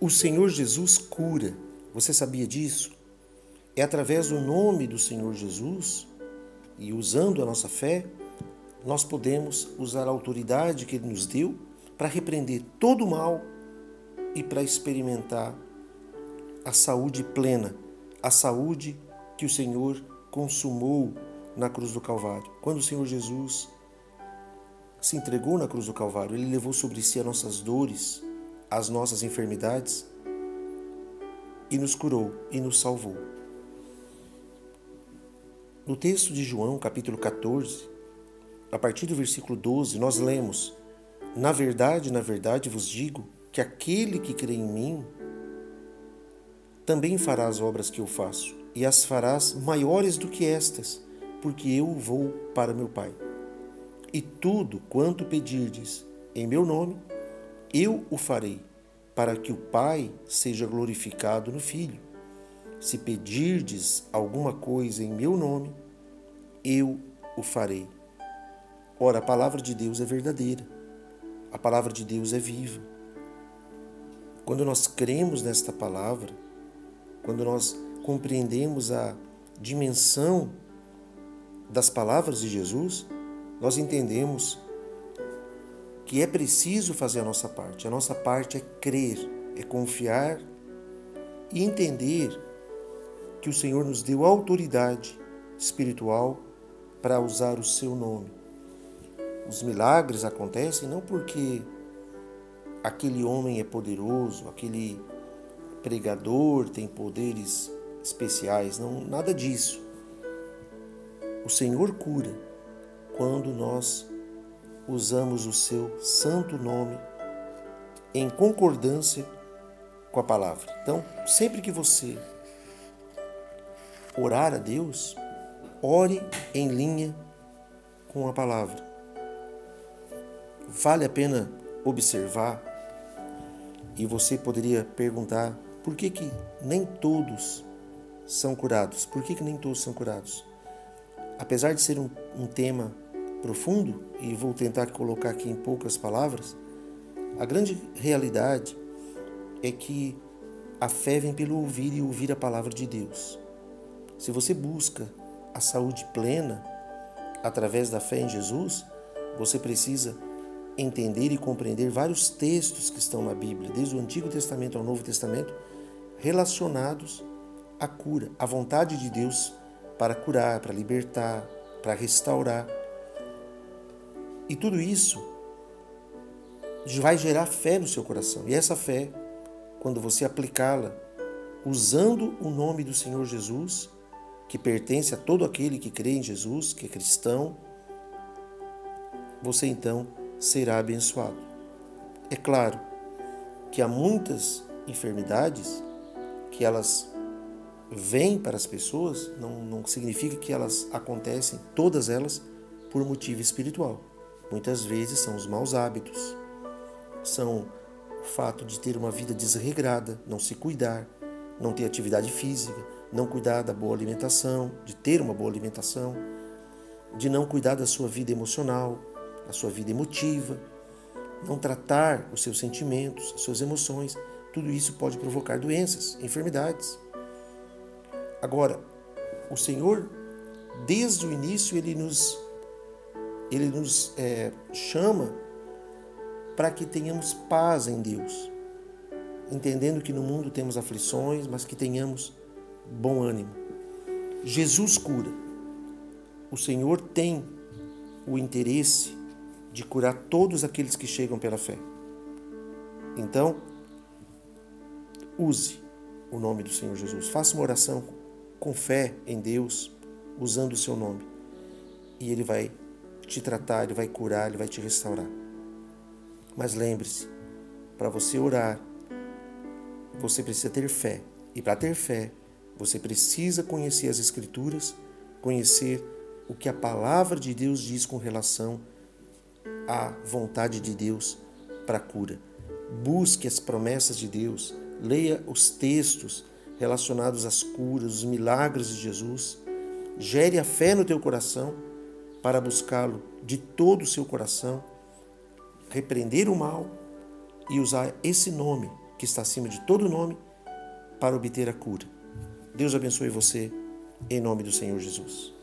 O Senhor Jesus cura. Você sabia disso? É através do nome do Senhor Jesus e usando a nossa fé, nós podemos usar a autoridade que Ele nos deu para repreender todo o mal e para experimentar a saúde plena, a saúde que o Senhor consumou na cruz do Calvário. Quando o Senhor Jesus se entregou na cruz do Calvário, ele levou sobre si as nossas dores, as nossas enfermidades e nos curou e nos salvou. No texto de João, capítulo 14, a partir do versículo 12, nós lemos: Na verdade, na verdade vos digo que aquele que crê em mim também fará as obras que eu faço, e as farás maiores do que estas, porque eu vou para meu Pai. E tudo quanto pedirdes em meu nome, eu o farei, para que o Pai seja glorificado no Filho. Se pedirdes alguma coisa em meu nome, eu o farei. Ora, a palavra de Deus é verdadeira, a palavra de Deus é viva. Quando nós cremos nesta palavra, quando nós compreendemos a dimensão das palavras de Jesus, nós entendemos que é preciso fazer a nossa parte. A nossa parte é crer, é confiar e entender que o Senhor nos deu autoridade espiritual para usar o seu nome. Os milagres acontecem não porque aquele homem é poderoso, aquele pregador tem poderes especiais, não, nada disso. O Senhor cura quando nós usamos o seu santo nome em concordância com a palavra. Então, sempre que você orar a Deus, ore em linha com a palavra. Vale a pena observar e você poderia perguntar por que, que nem todos são curados? Por que, que nem todos são curados? Apesar de ser um, um tema profundo, e vou tentar colocar aqui em poucas palavras, a grande realidade é que a fé vem pelo ouvir e ouvir a palavra de Deus. Se você busca a saúde plena através da fé em Jesus, você precisa entender e compreender vários textos que estão na Bíblia, desde o Antigo Testamento ao Novo Testamento, relacionados à cura, à vontade de Deus para curar, para libertar, para restaurar. E tudo isso vai gerar fé no seu coração. E essa fé, quando você aplicá-la usando o nome do Senhor Jesus, que pertence a todo aquele que crê em Jesus, que é cristão, você então será abençoado. É claro que há muitas enfermidades que elas vêm para as pessoas, não, não significa que elas acontecem, todas elas, por motivo espiritual. Muitas vezes são os maus hábitos, são o fato de ter uma vida desregrada, não se cuidar, não ter atividade física, não cuidar da boa alimentação, de ter uma boa alimentação, de não cuidar da sua vida emocional, da sua vida emotiva, não tratar os seus sentimentos, as suas emoções. Tudo isso pode provocar doenças, enfermidades. Agora, o Senhor, desde o início, ele nos ele nos é, chama para que tenhamos paz em Deus, entendendo que no mundo temos aflições, mas que tenhamos bom ânimo. Jesus cura. O Senhor tem o interesse de curar todos aqueles que chegam pela fé. Então, use o nome do Senhor Jesus. Faça uma oração com fé em Deus, usando o seu nome. E Ele vai te tratar, Ele vai curar, Ele vai te restaurar. Mas lembre-se, para você orar, você precisa ter fé. E para ter fé, você precisa conhecer as Escrituras, conhecer o que a palavra de Deus diz com relação à vontade de Deus para a cura. Busque as promessas de Deus, leia os textos relacionados às curas, os milagres de Jesus. Gere a fé no teu coração para buscá-lo de todo o seu coração, repreender o mal e usar esse nome que está acima de todo nome, para obter a cura. Deus abençoe você, em nome do Senhor Jesus.